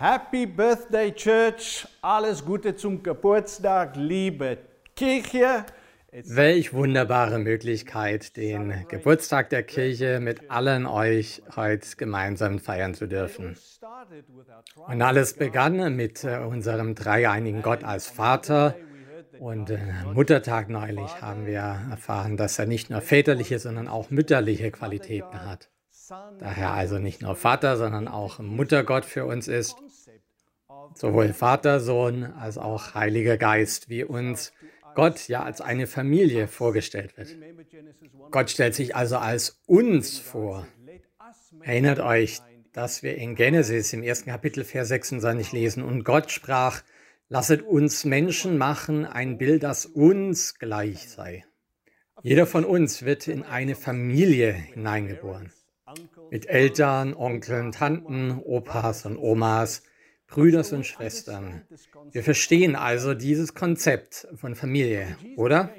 Happy Birthday Church, alles Gute zum Geburtstag, liebe Kirche. Welch wunderbare Möglichkeit, den Geburtstag der Kirche mit allen euch heute gemeinsam feiern zu dürfen. Und alles begann mit äh, unserem dreieinigen Gott als Vater. Und äh, Muttertag neulich haben wir erfahren, dass er nicht nur väterliche, sondern auch mütterliche Qualitäten hat. Daher also nicht nur Vater, sondern auch Muttergott für uns ist sowohl Vater, Sohn als auch Heiliger Geist, wie uns Gott ja als eine Familie vorgestellt wird. Gott stellt sich also als uns vor. Erinnert euch, dass wir in Genesis im ersten Kapitel Vers 26 lesen, und Gott sprach, lasset uns Menschen machen, ein Bild, das uns gleich sei. Jeder von uns wird in eine Familie hineingeboren. Mit Eltern, Onkeln, Tanten, Opas und Omas, Brüders und Schwestern. Wir verstehen also dieses Konzept von Familie, oder?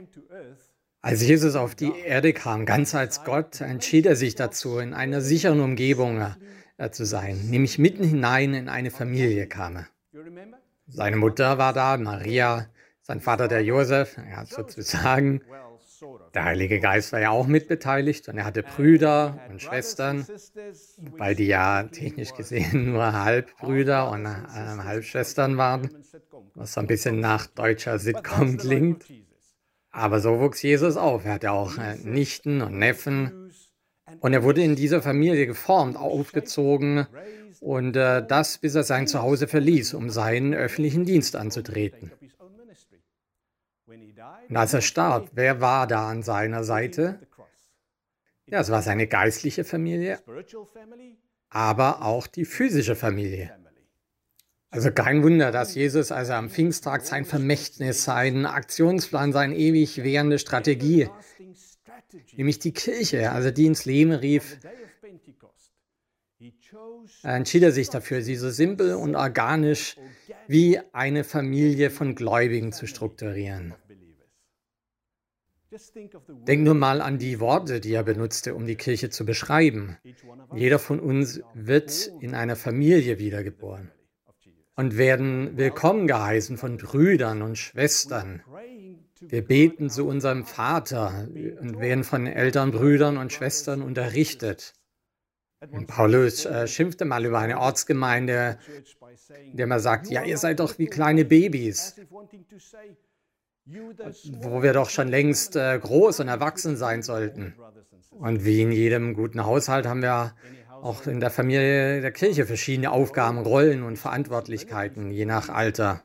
Als Jesus auf die Erde kam, ganz als Gott, entschied er sich dazu, in einer sicheren Umgebung äh, zu sein, nämlich mitten hinein in eine Familie kam. Seine Mutter war da, Maria, sein Vater der Josef, ja, sozusagen. Der Heilige Geist war ja auch mitbeteiligt und er hatte Brüder und Schwestern, wobei die ja technisch gesehen nur Halbbrüder und äh, Halbschwestern waren, was so ein bisschen nach deutscher Sitcom klingt. Aber so wuchs Jesus auf. Er hatte auch äh, Nichten und Neffen und er wurde in dieser Familie geformt, aufgezogen und äh, das, bis er sein Zuhause verließ, um seinen öffentlichen Dienst anzutreten. Und als er starb, wer war da an seiner Seite? Ja, es war seine geistliche Familie, aber auch die physische Familie. Also kein Wunder, dass Jesus, als er am Pfingsttag sein Vermächtnis, seinen Aktionsplan, seine ewig währende Strategie, nämlich die Kirche, also die ins Leben rief, entschied er sich dafür, sie so simpel und organisch wie eine Familie von Gläubigen zu strukturieren. Denk nur mal an die Worte, die er benutzte, um die Kirche zu beschreiben. Jeder von uns wird in einer Familie wiedergeboren und werden willkommen geheißen von Brüdern und Schwestern. Wir beten zu unserem Vater und werden von Eltern, Brüdern und Schwestern unterrichtet. Und Paulus äh, schimpfte mal über eine Ortsgemeinde, in der man sagt, ja, ihr seid doch wie kleine Babys wo wir doch schon längst äh, groß und erwachsen sein sollten. Und wie in jedem guten Haushalt haben wir auch in der Familie der Kirche verschiedene Aufgaben, Rollen und Verantwortlichkeiten, je nach Alter.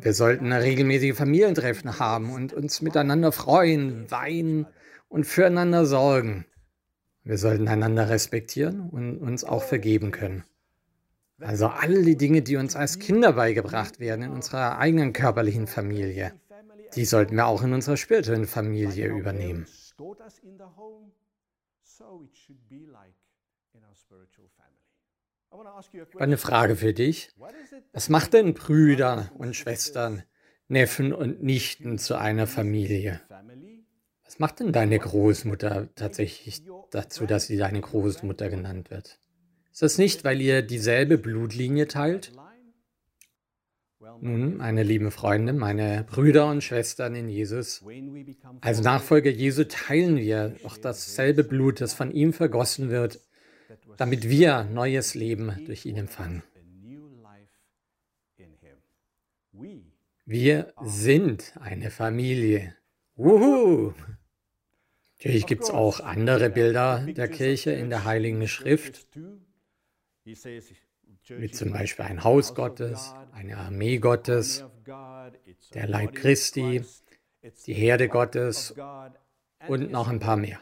Wir sollten regelmäßige Familientreffen haben und uns miteinander freuen, weinen und füreinander sorgen. Wir sollten einander respektieren und uns auch vergeben können. Also all die Dinge, die uns als Kinder beigebracht werden in unserer eigenen körperlichen Familie, die sollten wir auch in unserer spirituellen Familie übernehmen. Eine Frage für dich. Was macht denn Brüder und Schwestern, Neffen und Nichten zu einer Familie? Was macht denn deine Großmutter tatsächlich dazu, dass sie deine Großmutter genannt wird? Ist das nicht, weil ihr dieselbe Blutlinie teilt? Nun, meine lieben Freunde, meine Brüder und Schwestern in Jesus, als Nachfolger Jesu teilen wir doch dasselbe Blut, das von ihm vergossen wird, damit wir neues Leben durch ihn empfangen. Wir sind eine Wie Wuhu! Natürlich gibt es auch andere Bilder der Kirche in der Heiligen Schrift wie zum Beispiel ein Haus Gottes, eine Armee Gottes, der Leib Christi, die Herde Gottes und noch ein paar mehr.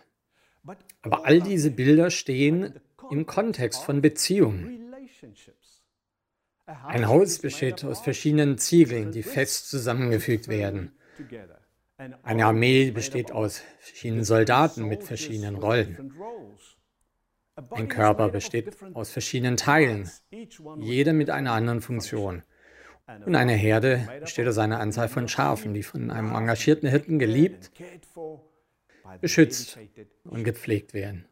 Aber all diese Bilder stehen im Kontext von Beziehungen. Ein Haus besteht aus verschiedenen Ziegeln, die fest zusammengefügt werden. Eine Armee besteht aus verschiedenen Soldaten mit verschiedenen Rollen. Ein Körper besteht aus verschiedenen Teilen, jeder mit einer anderen Funktion. Und eine Herde besteht aus einer Anzahl von Schafen, die von einem engagierten Hirten geliebt, beschützt und gepflegt werden.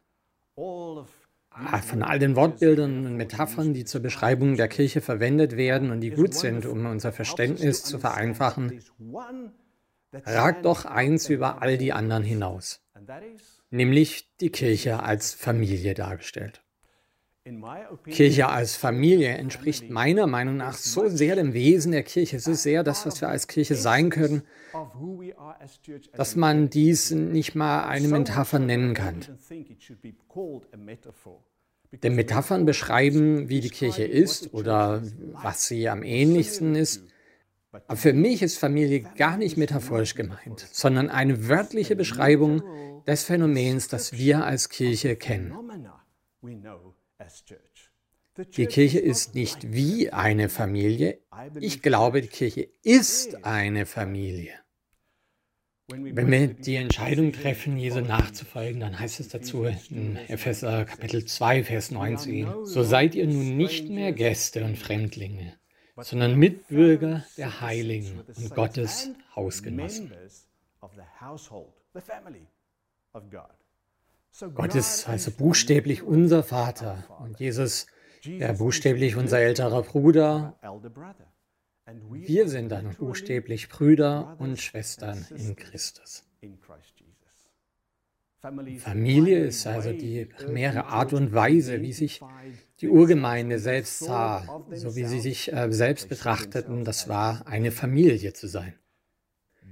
ah, von all den Wortbildern und Metaphern, die zur Beschreibung der Kirche verwendet werden und die gut sind, um unser Verständnis zu vereinfachen, ragt doch eins über all die anderen hinaus, nämlich die Kirche als Familie dargestellt. Kirche als Familie entspricht meiner Meinung nach so sehr dem Wesen der Kirche, so sehr das, was wir als Kirche sein können, dass man dies nicht mal eine Metapher nennen kann. Denn Metaphern beschreiben, wie die Kirche ist oder was sie am ähnlichsten ist. Aber für mich ist Familie gar nicht metaphorisch gemeint, sondern eine wörtliche Beschreibung des Phänomens, das wir als Kirche kennen. Die Kirche ist nicht wie eine Familie. Ich glaube, die Kirche ist eine Familie. Wenn wir die Entscheidung treffen, Jesu nachzufolgen, dann heißt es dazu in Epheser Kapitel 2, Vers 19, so seid ihr nun nicht mehr Gäste und Fremdlinge, sondern Mitbürger der Heiligen und Gottes Hausgenossen. Gott ist also buchstäblich unser Vater und Jesus ja buchstäblich unser älterer Bruder. Wir sind dann buchstäblich Brüder und Schwestern in Christus. Familie ist also die primäre Art und Weise, wie sich die Urgemeinde selbst sah, so wie sie sich äh, selbst betrachteten, das war eine Familie zu sein.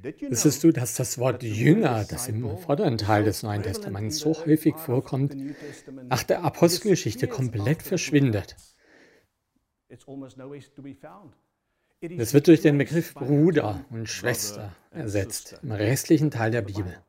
Wissest du, dass das Wort Jünger, das im vorderen Teil des Neuen Testaments so häufig vorkommt, nach der Apostelgeschichte komplett verschwindet? Es wird durch den Begriff Bruder und Schwester ersetzt im restlichen Teil der Bibel.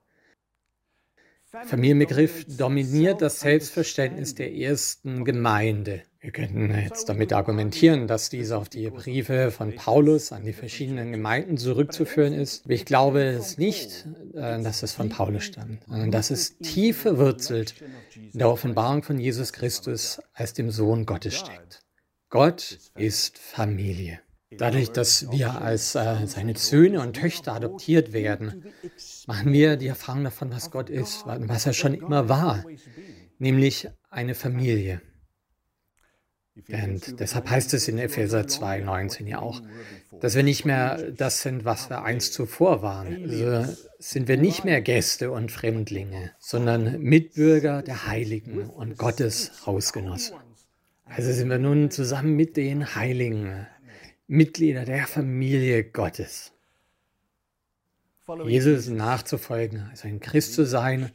Familienbegriff dominiert das Selbstverständnis der ersten Gemeinde. Wir könnten jetzt damit argumentieren, dass dies auf die Briefe von Paulus an die verschiedenen Gemeinden zurückzuführen ist. ich glaube es nicht, äh, dass es von Paulus stammt, sondern dass es tief verwurzelt in der Offenbarung von Jesus Christus als dem Sohn Gottes steckt. Gott ist Familie. Dadurch, dass wir als äh, seine Söhne und Töchter adoptiert werden, machen wir die Erfahrung davon, was Gott ist, was er schon immer war, nämlich eine Familie. Und deshalb heißt es in Epheser 2,19 ja auch, dass wir nicht mehr das sind, was wir einst zuvor waren. Also sind wir nicht mehr Gäste und Fremdlinge, sondern Mitbürger der Heiligen und Gottes Hausgenossen. Also sind wir nun zusammen mit den Heiligen, Mitglieder der Familie Gottes. Jesus nachzufolgen, also in Christ zu sein,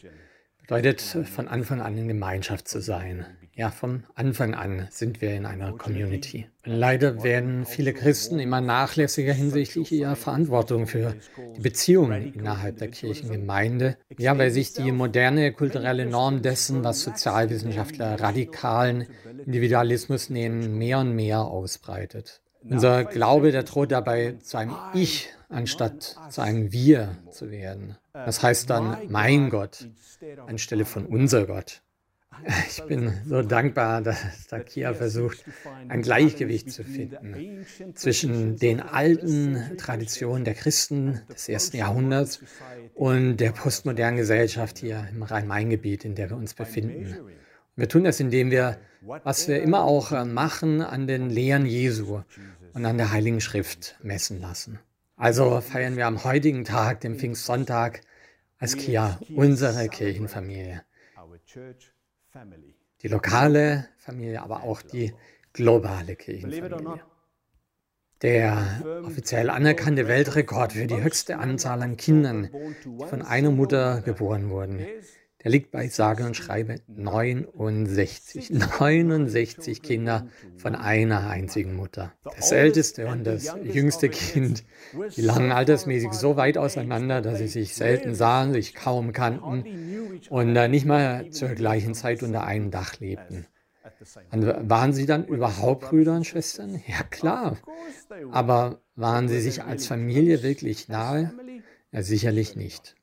bedeutet von Anfang an in Gemeinschaft zu sein. Ja, von Anfang an sind wir in einer Community. Leider werden viele Christen immer nachlässiger hinsichtlich ihrer Verantwortung für die Beziehungen innerhalb der Kirchengemeinde. Ja, weil sich die moderne kulturelle Norm dessen, was Sozialwissenschaftler radikalen Individualismus nennen, mehr und mehr ausbreitet. Unser Glaube, der droht dabei zu einem Ich anstatt zu einem Wir zu werden. Das heißt dann mein Gott anstelle von unser Gott. Ich bin so dankbar, dass Takia versucht, ein Gleichgewicht zu finden zwischen den alten Traditionen der Christen des ersten Jahrhunderts und der postmodernen Gesellschaft hier im Rhein-Main-Gebiet, in der wir uns befinden. Wir tun das, indem wir, was wir immer auch machen, an den Lehren Jesu und an der Heiligen Schrift messen lassen. Also feiern wir am heutigen Tag, dem Pfingstsonntag, als Kia unsere Kirchenfamilie. Die lokale Familie, aber auch die globale Kirchenfamilie. Der offiziell anerkannte Weltrekord für die höchste Anzahl an Kindern, die von einer Mutter geboren wurden, der liegt bei sage und schreibe 69. 69 Kinder von einer einzigen Mutter. Das älteste und das jüngste Kind, die lagen altersmäßig so weit auseinander, dass sie sich selten sahen, sich kaum kannten und nicht mal zur gleichen Zeit unter einem Dach lebten. Und waren sie dann überhaupt Brüder und Schwestern? Ja klar. Aber waren sie sich als Familie wirklich nahe? Ja, sicherlich nicht.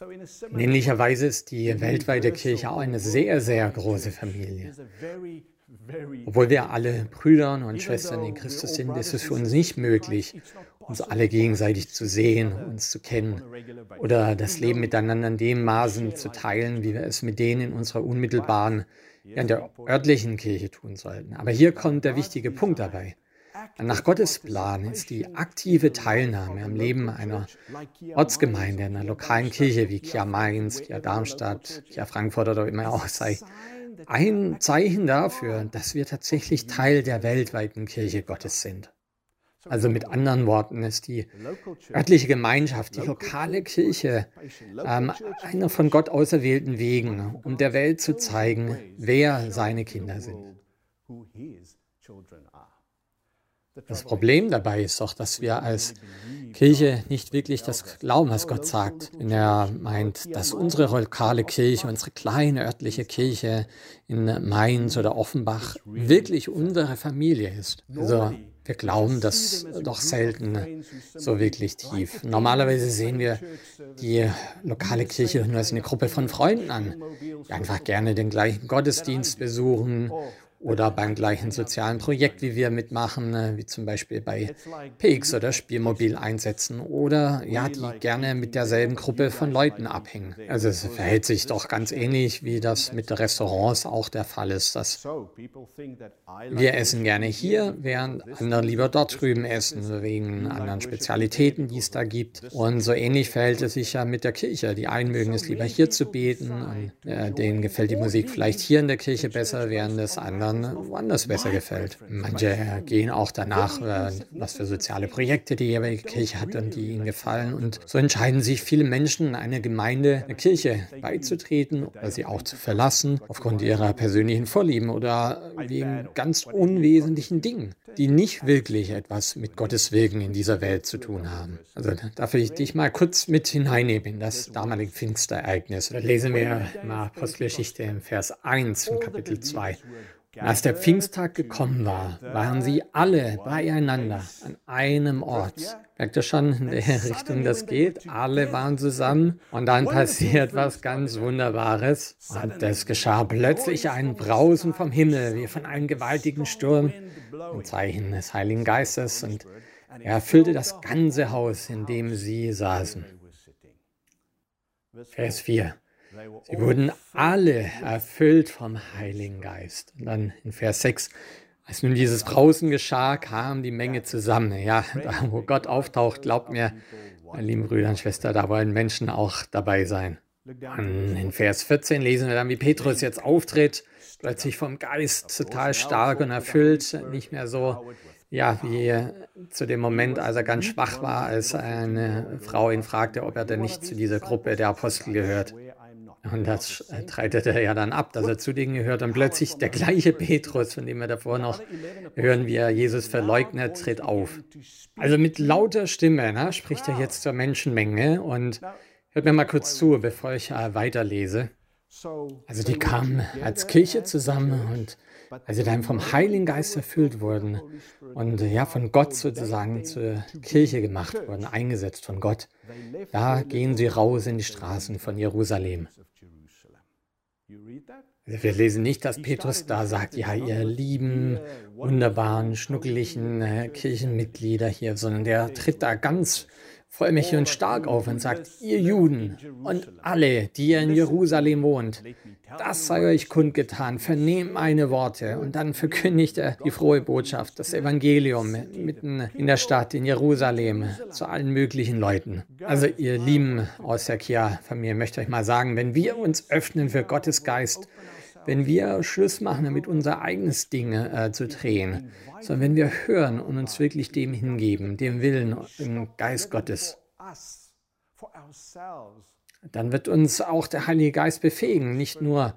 In ähnlicher Weise ist die weltweite Kirche auch eine sehr, sehr große Familie. Obwohl wir alle Brüder und Schwestern in Christus sind, ist es für uns nicht möglich, uns alle gegenseitig zu sehen, uns zu kennen oder das Leben miteinander in dem Maßen zu teilen, wie wir es mit denen in unserer unmittelbaren ja, in der örtlichen Kirche tun sollten. Aber hier kommt der wichtige Punkt dabei. Nach Gottes Plan ist die aktive Teilnahme am Leben einer Ortsgemeinde, einer lokalen Kirche wie Kia Mainz, Kia Darmstadt, Kia Frankfurt oder wie immer auch sei, ein Zeichen dafür, dass wir tatsächlich Teil der weltweiten Kirche Gottes sind. Also mit anderen Worten ist die örtliche Gemeinschaft, die lokale Kirche, ähm, einer von Gott auserwählten Wegen, um der Welt zu zeigen, wer seine Kinder sind. Das Problem dabei ist doch, dass wir als Kirche nicht wirklich das glauben, was Gott sagt. Wenn er meint, dass unsere lokale Kirche, unsere kleine örtliche Kirche in Mainz oder Offenbach wirklich unsere Familie ist. Also wir glauben das doch selten so wirklich tief. Normalerweise sehen wir die lokale Kirche nur als eine Gruppe von Freunden an, die einfach gerne den gleichen Gottesdienst besuchen oder beim gleichen sozialen Projekt, wie wir mitmachen, äh, wie zum Beispiel bei PX oder Spielmobil einsetzen oder ja, die gerne mit derselben Gruppe von Leuten abhängen. Also es verhält sich doch ganz ähnlich, wie das mit Restaurants auch der Fall ist, dass wir essen gerne hier, während andere lieber dort drüben essen, wegen anderen Spezialitäten, die es da gibt. Und so ähnlich verhält es sich ja mit der Kirche. Die einen mögen es lieber hier zu beten und äh, denen gefällt die Musik vielleicht hier in der Kirche besser, während es anderen anderen woanders besser gefällt. Manche gehen auch danach, äh, was für soziale Projekte die jeweilige Kirche hat und die ihnen gefallen. Und so entscheiden sich viele Menschen, einer Gemeinde, einer Kirche beizutreten oder sie auch zu verlassen, aufgrund ihrer persönlichen Vorlieben oder wegen ganz unwesentlichen Dingen, die nicht wirklich etwas mit Gottes Wirken in dieser Welt zu tun haben. Also darf ich dich mal kurz mit hineinnehmen in das damalige Pfingstereignis. Da lesen wir mal Apostelgeschichte im Vers 1 in Kapitel 2. Als der Pfingsttag gekommen war, waren sie alle beieinander an einem Ort. Merkt ihr schon, in der Richtung das geht? Alle waren zusammen und dann passiert was ganz Wunderbares. Und es geschah plötzlich ein Brausen vom Himmel, wie von einem gewaltigen Sturm, ein Zeichen des Heiligen Geistes. Und er erfüllte das ganze Haus, in dem sie saßen. Vers 4. Sie wurden alle erfüllt vom Heiligen Geist. Und dann in Vers 6, als nun dieses Brausen geschah, kam die Menge zusammen. Ja, da wo Gott auftaucht, glaubt mir, meine lieben Brüder und Schwestern, da wollen Menschen auch dabei sein. Und in Vers 14 lesen wir dann, wie Petrus jetzt auftritt, plötzlich vom Geist total stark und erfüllt, nicht mehr so, ja, wie zu dem Moment, als er ganz schwach war, als eine Frau ihn fragte, ob er denn nicht zu dieser Gruppe der Apostel gehört. Und das treitet er ja dann ab, dass er zu denen gehört. Und plötzlich der gleiche Petrus, von dem wir davor noch hören, wie er Jesus verleugnet, tritt auf. Also mit lauter Stimme ne, spricht er jetzt zur Menschenmenge. Und hört mir mal kurz zu, bevor ich äh, weiterlese. Also die kamen als Kirche zusammen und als sie dann vom Heiligen Geist erfüllt wurden und ja von Gott sozusagen zur Kirche gemacht wurden, eingesetzt von Gott, da gehen sie raus in die Straßen von Jerusalem. Wir lesen nicht, dass Petrus da sagt, ja, ihr lieben, wunderbaren, schnuckeligen äh, Kirchenmitglieder hier, sondern der tritt da ganz vollmächtig und stark auf und sagt, ihr Juden und alle, die ihr in Jerusalem wohnt, das sei euch kundgetan, vernehmt meine Worte. Und dann verkündigt er die frohe Botschaft, das Evangelium mitten in der Stadt, in Jerusalem, zu allen möglichen Leuten. Also ihr Lieben aus der Kia-Familie, möchte euch mal sagen, wenn wir uns öffnen für Gottes Geist, wenn wir Schluss machen, damit unser eigenes Ding äh, zu drehen, sondern wenn wir hören und uns wirklich dem hingeben, dem Willen im Geist Gottes, dann wird uns auch der Heilige Geist befähigen, nicht nur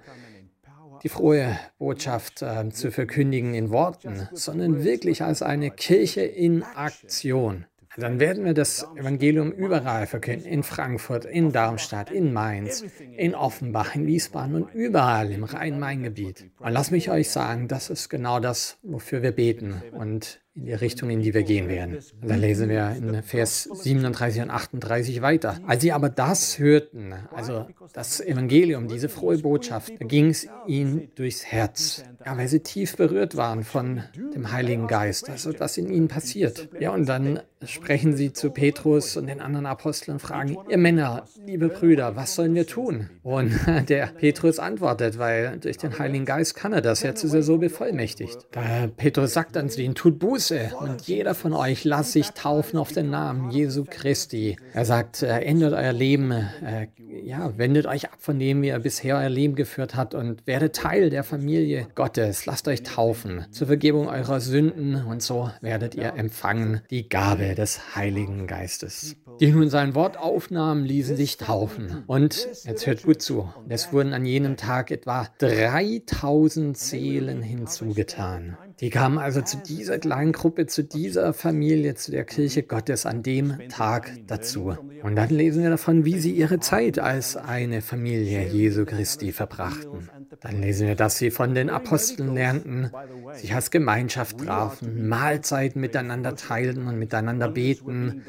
die frohe Botschaft äh, zu verkündigen in Worten, sondern wirklich als eine Kirche in Aktion dann werden wir das Evangelium überall verkünden. In Frankfurt, in Darmstadt, in Mainz, in Offenbach, in Wiesbaden und überall im Rhein-Main-Gebiet. Und lasst mich euch sagen, das ist genau das, wofür wir beten. Und in die Richtung, in die wir gehen werden. Da lesen wir in Vers 37 und 38 weiter. Als sie aber das hörten, also das Evangelium, diese frohe Botschaft, ging es ihnen durchs Herz. Ja, weil sie tief berührt waren von dem Heiligen Geist, also was in ihnen passiert. Ja, und dann sprechen sie zu Petrus und den anderen Aposteln und fragen, ihr Männer, liebe Brüder, was sollen wir tun? Und der Petrus antwortet, weil durch den Heiligen Geist kann er das, jetzt ist er so bevollmächtigt. Da Petrus sagt dann zu ihnen, tut Buße und jeder von euch lasst sich taufen auf den Namen Jesu Christi. Er sagt, äh, ändert euer Leben, äh, ja, wendet euch ab von dem, wie ihr bisher euer Leben geführt habt und werdet Teil der Familie Gottes. Lasst euch taufen zur Vergebung eurer Sünden und so werdet ihr empfangen die Gabe des Heiligen Geistes. Die nun sein Wort aufnahmen, ließen sich taufen. Und jetzt hört gut zu. Es wurden an jenem Tag etwa 3000 Seelen hinzugetan. Die kamen also zu dieser kleinen Gruppe, zu dieser Familie, zu der Kirche Gottes an dem Tag dazu. Und dann lesen wir davon, wie sie ihre Zeit als eine Familie Jesu Christi verbrachten. Dann lesen wir, dass sie von den Aposteln lernten, sich als Gemeinschaft trafen, Mahlzeiten miteinander teilten und miteinander beten.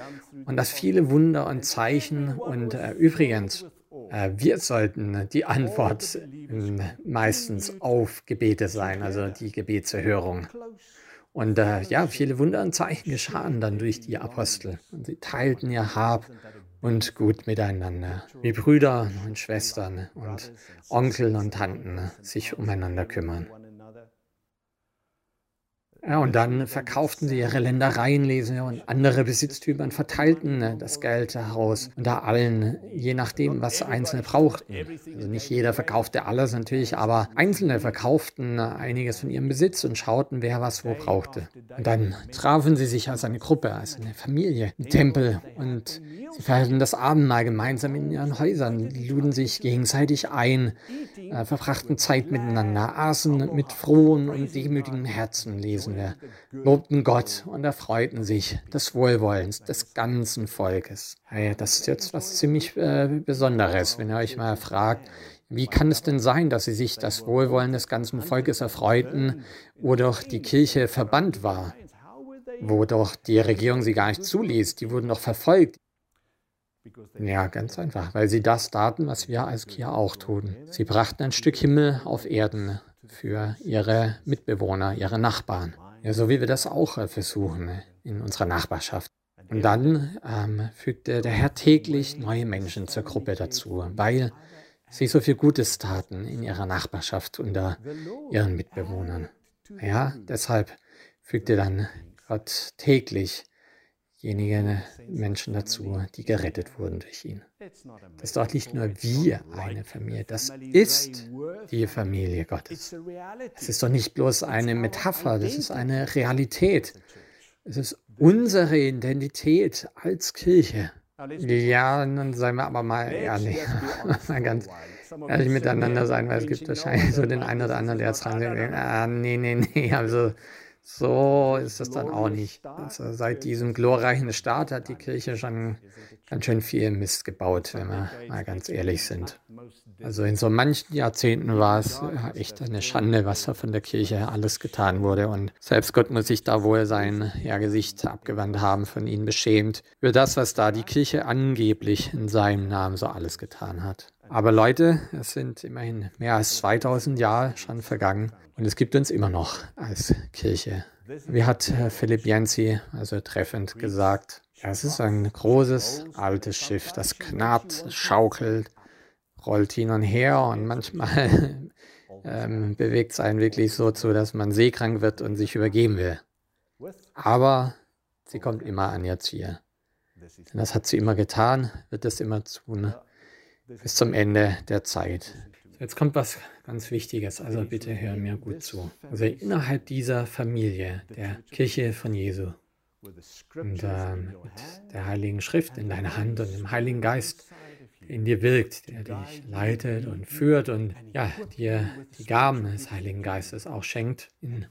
und dass viele Wunder und Zeichen und äh, übrigens wir sollten die Antwort meistens auf Gebete sein, also die Gebetserhörung. Und äh, ja, viele Wunder und Zeichen geschahen dann durch die Apostel. Und sie teilten ihr Hab und Gut miteinander, wie Brüder und Schwestern und Onkel und Tanten sich umeinander kümmern. Ja, und dann verkauften sie ihre Ländereien, lesen wir, und andere Besitztümer und verteilten äh, das Geld heraus unter allen, je nachdem, was Einzelne brauchten. Also nicht jeder verkaufte alles natürlich, aber Einzelne verkauften einiges von ihrem Besitz und schauten, wer was wo brauchte. Und dann trafen sie sich als eine Gruppe, als eine Familie im Tempel und sie feierten das Abendmahl gemeinsam in ihren Häusern, luden sich gegenseitig ein, äh, verbrachten Zeit miteinander, aßen mit frohen und demütigen Herzen, lesen wir, lobten Gott und erfreuten sich des Wohlwollens des ganzen Volkes. Hey, das ist jetzt was ziemlich äh, Besonderes, wenn ihr euch mal fragt, wie kann es denn sein, dass sie sich das Wohlwollen des ganzen Volkes erfreuten, wo doch die Kirche verbannt war, wo doch die Regierung sie gar nicht zuließ, die wurden doch verfolgt. Ja, ganz einfach, weil sie das taten, was wir als Kirche auch tun. Sie brachten ein Stück Himmel auf Erden für ihre Mitbewohner, ihre Nachbarn. Ja, so wie wir das auch äh, versuchen ne, in unserer Nachbarschaft. Und dann ähm, fügte der Herr täglich neue Menschen zur Gruppe dazu, weil sie so viel Gutes taten in ihrer Nachbarschaft unter ihren Mitbewohnern. Ja, deshalb fügte dann Gott täglich diejenigen Menschen dazu, die gerettet wurden durch ihn. Das ist doch nicht nur wir eine Familie, das ist die Familie Gottes. Es ist doch nicht bloß eine Metapher, das ist eine Realität. Es ist unsere Identität als Kirche. Ja, dann seien wir aber mal ehrlich, mal ganz ehrlich miteinander sein, weil es gibt wahrscheinlich so den einen oder anderen, der jetzt denkt, ah, nee, nee, nee, also so ist es dann auch nicht. Also seit diesem glorreichen Start hat die Kirche schon ganz schön viel Mist gebaut, wenn wir mal ganz ehrlich sind. Also in so manchen Jahrzehnten war es echt eine Schande, was da von der Kirche alles getan wurde. Und selbst Gott muss sich da wohl sein ja, Gesicht abgewandt haben, von ihnen beschämt, über das, was da die Kirche angeblich in seinem Namen so alles getan hat. Aber Leute, es sind immerhin mehr als 2000 Jahre schon vergangen und es gibt uns immer noch als Kirche. Wie hat Philipp Jensi also treffend gesagt, es ist ein großes, altes Schiff, das knarrt, schaukelt, rollt hin und her und manchmal ähm, bewegt es einen wirklich so zu, dass man seekrank wird und sich übergeben will. Aber sie kommt immer an ihr Ziel. Und das hat sie immer getan, wird es immer tun bis zum Ende der Zeit. Jetzt kommt was ganz Wichtiges, also bitte hören mir gut zu. Also innerhalb dieser Familie, der Kirche von Jesu, und äh, mit der Heiligen Schrift in deiner Hand und dem Heiligen Geist, der in dir wirkt, der dich leitet und führt und ja, dir die Gaben des Heiligen Geistes auch schenkt. In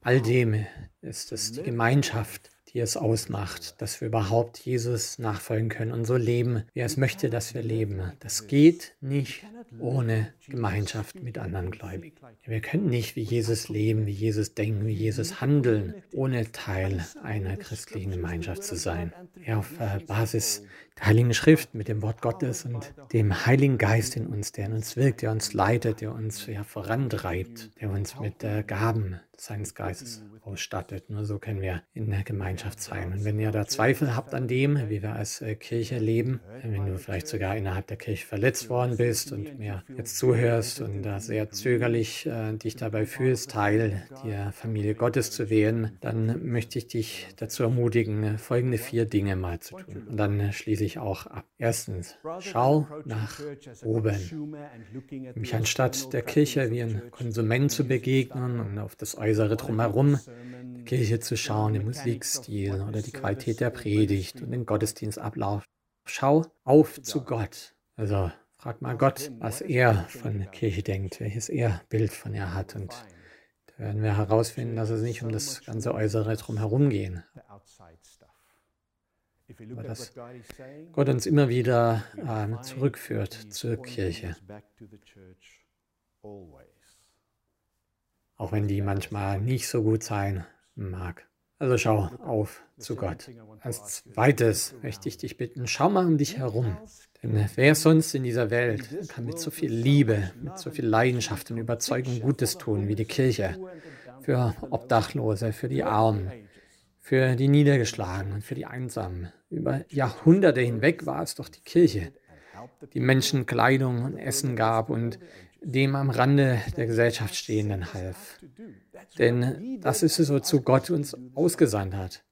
all dem ist es die Gemeinschaft, die es ausmacht, dass wir überhaupt Jesus nachfolgen können und so leben, wie er es möchte, dass wir leben. Das geht nicht ohne Gemeinschaft mit anderen Gläubigen. Wir können nicht wie Jesus leben, wie Jesus denken, wie Jesus handeln, ohne Teil einer christlichen Gemeinschaft zu sein. Ja, auf äh, Basis Heiligen Schrift mit dem Wort Gottes und dem Heiligen Geist in uns, der in uns wirkt, der uns leitet, der uns ja, vorantreibt, der uns mit äh, Gaben seines Geistes ausstattet. Nur so können wir in der Gemeinschaft sein. Und wenn ihr da Zweifel habt an dem, wie wir als äh, Kirche leben, wenn du vielleicht sogar innerhalb der Kirche verletzt worden bist und mir jetzt zuhörst und da sehr zögerlich äh, dich dabei fühlst, Teil der Familie Gottes zu werden, dann möchte ich dich dazu ermutigen, folgende vier Dinge mal zu tun. Und dann äh, schließe ich auch ab. Erstens, schau nach oben. Mich anstatt der Kirche wie ein Konsument zu begegnen und auf das Äußere drumherum die Kirche zu schauen, den Musikstil oder die Qualität der Predigt und den Gottesdienstablauf. Schau auf zu Gott. Also frag mal Gott, was er von Kirche denkt, welches er Bild von ihr hat. Und da werden wir herausfinden, dass es nicht um das ganze Äußere drumherum geht. Aber dass Gott uns immer wieder äh, zurückführt zur Kirche. Auch wenn die manchmal nicht so gut sein mag. Also schau auf zu Gott. Als zweites möchte ich dich bitten, schau mal um dich herum. Denn wer sonst in dieser Welt kann mit so viel Liebe, mit so viel Leidenschaft und Überzeugung Gutes tun wie die Kirche? Für Obdachlose, für die Armen, für die Niedergeschlagenen, für die Einsamen. Über Jahrhunderte hinweg war es doch die Kirche, die Menschen Kleidung und Essen gab und dem am Rande der Gesellschaft Stehenden half. Denn das ist es, wozu Gott uns ausgesandt hat.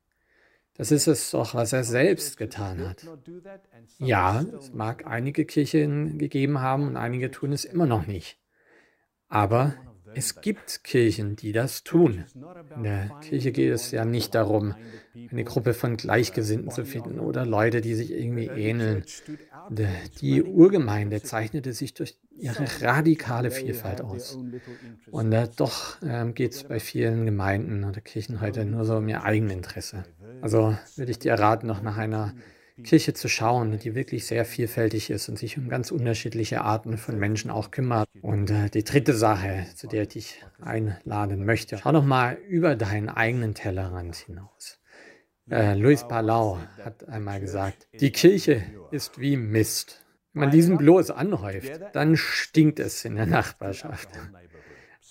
Das ist es doch, was er selbst getan hat. Ja, es mag einige Kirchen gegeben haben und einige tun es immer noch nicht. Aber es gibt Kirchen, die das tun. In der Kirche geht es ja nicht darum, eine Gruppe von Gleichgesinnten zu finden oder Leute, die sich irgendwie ähneln. Die Urgemeinde zeichnete sich durch ihre radikale Vielfalt aus. Und doch äh, geht es bei vielen Gemeinden oder Kirchen heute nur so um ihr Eigeninteresse. Also würde ich dir raten, noch nach einer Kirche zu schauen, die wirklich sehr vielfältig ist und sich um ganz unterschiedliche Arten von Menschen auch kümmert. Und äh, die dritte Sache, zu der ich dich einladen möchte, schau doch mal über deinen eigenen Tellerrand hinaus. Äh, Luis Palau hat einmal gesagt, die Kirche ist wie Mist. Wenn man diesen bloß anhäuft, dann stinkt es in der Nachbarschaft.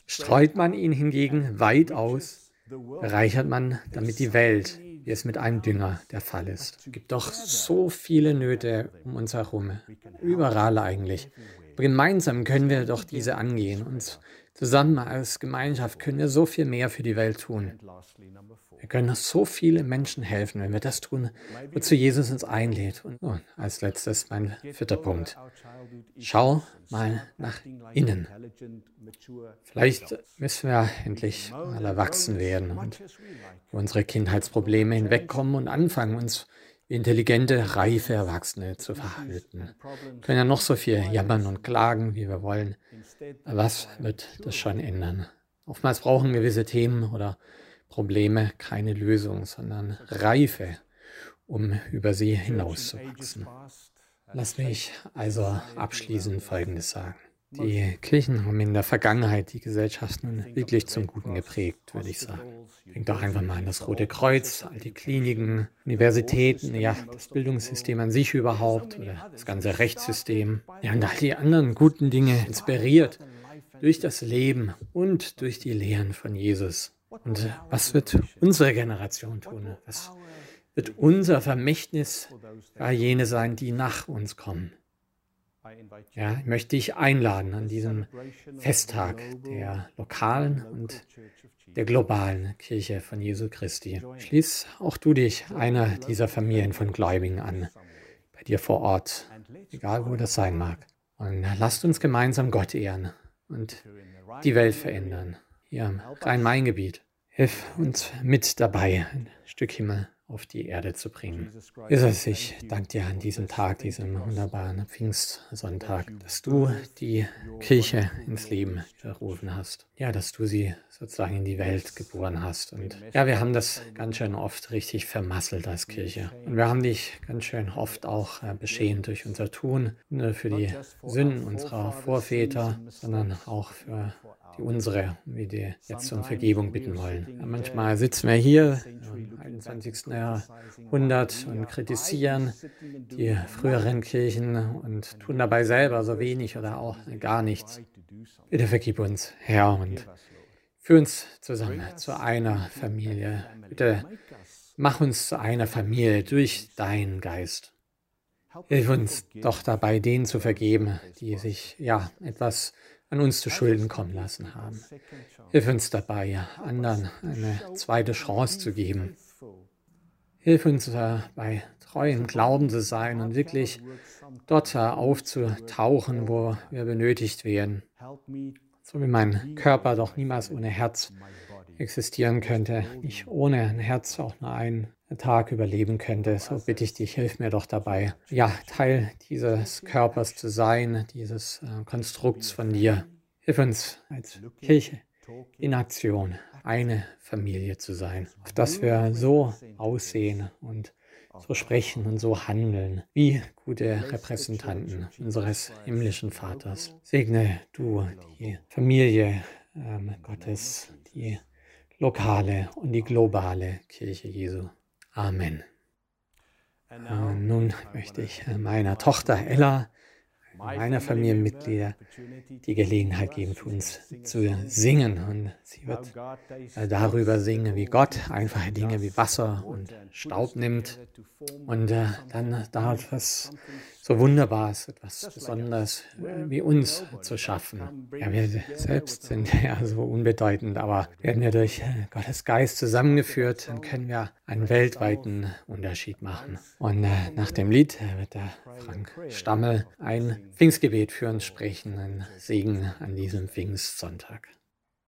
Streut man ihn hingegen weit aus, bereichert man damit die Welt, wie es mit einem Dünger der Fall ist. Es gibt doch so viele Nöte um uns herum, überall eigentlich. Aber gemeinsam können wir doch diese angehen und zusammen als Gemeinschaft können wir so viel mehr für die Welt tun. Wir können so viele Menschen helfen, wenn wir das tun, wozu Jesus uns einlädt. Und oh, als letztes mein vierter Punkt. Schau mal nach innen. Vielleicht müssen wir endlich mal erwachsen werden und unsere Kindheitsprobleme hinwegkommen und anfangen, uns wie intelligente, reife Erwachsene zu verhalten. Wir können ja noch so viel jammern und klagen, wie wir wollen. Was wird das schon ändern? Oftmals brauchen gewisse Themen oder Probleme keine Lösung, sondern Reife, um über sie hinauszuwachsen. Lass mich also abschließend Folgendes sagen. Die Kirchen haben in der Vergangenheit die Gesellschaften wirklich zum Guten geprägt, würde ich sagen. Denkt doch einfach mal an das Rote Kreuz, all die Kliniken, Universitäten, ja, das Bildungssystem an sich überhaupt oder das ganze Rechtssystem. Ja, und all die anderen guten Dinge inspiriert durch das Leben und durch die Lehren von Jesus. Und was wird unsere Generation tun? Was wird unser Vermächtnis bei jene sein, die nach uns kommen? Ja, ich möchte dich einladen an diesem Festtag der lokalen und der globalen Kirche von Jesu Christi. Schließ auch du dich einer dieser Familien von Gläubigen an, bei dir vor Ort, egal wo das sein mag. Und lasst uns gemeinsam Gott ehren und die Welt verändern, hier im Rhein-Main-Gebiet. Hilf uns mit dabei, ein Stück Himmel auf die Erde zu bringen. Jesus, ich danke dir an diesem Tag, diesem wunderbaren Pfingstsonntag, dass du die Kirche ins Leben gerufen hast. Ja, dass du sie sozusagen in die Welt geboren hast. Und ja, wir haben das ganz schön oft richtig vermasselt als Kirche. Und wir haben dich ganz schön oft auch äh, beschämt durch unser Tun, nur für die Sünden unserer Vorväter, sondern auch für die unsere, wie wir jetzt um Vergebung bitten wollen. Manchmal sitzen wir hier im 21. Jahrhundert und kritisieren die früheren Kirchen und tun dabei selber so wenig oder auch gar nichts. Bitte vergib uns, Herr, und führ uns zusammen zu einer Familie. Bitte mach uns zu einer Familie durch deinen Geist. Hilf uns doch dabei, denen zu vergeben, die sich ja etwas an uns zu Schulden kommen lassen haben. Hilf uns dabei, anderen eine zweite Chance zu geben. Hilf uns dabei, treu im Glauben zu sein und wirklich dort aufzutauchen, wo wir benötigt werden. So wie mein Körper doch niemals ohne Herz existieren könnte, nicht ohne ein Herz auch nur einen Tag überleben könnte. So bitte ich dich, hilf mir doch dabei, ja, Teil dieses Körpers zu sein, dieses äh, Konstrukts von dir. Hilf uns als Kirche in Aktion, eine Familie zu sein, auf dass wir so aussehen und so sprechen und so handeln wie gute Repräsentanten unseres himmlischen Vaters. Segne du die Familie ähm, Gottes, die lokale und die globale Kirche Jesu. Amen. Äh, nun möchte ich äh, meiner Tochter Ella meiner Familienmitglieder die Gelegenheit geben, für uns zu singen. Und sie wird äh, darüber singen, wie Gott einfache Dinge wie Wasser und Staub nimmt und äh, dann da etwas so Wunderbares, etwas Besonderes äh, wie uns zu schaffen. Ja, wir selbst sind ja so unbedeutend, aber werden wir durch Gottes Geist zusammengeführt, dann können wir einen weltweiten Unterschied machen. Und nach dem Lied wird der Frank Stammel ein Pfingstgebet für uns sprechen, ein Segen an diesem Pfingstsonntag.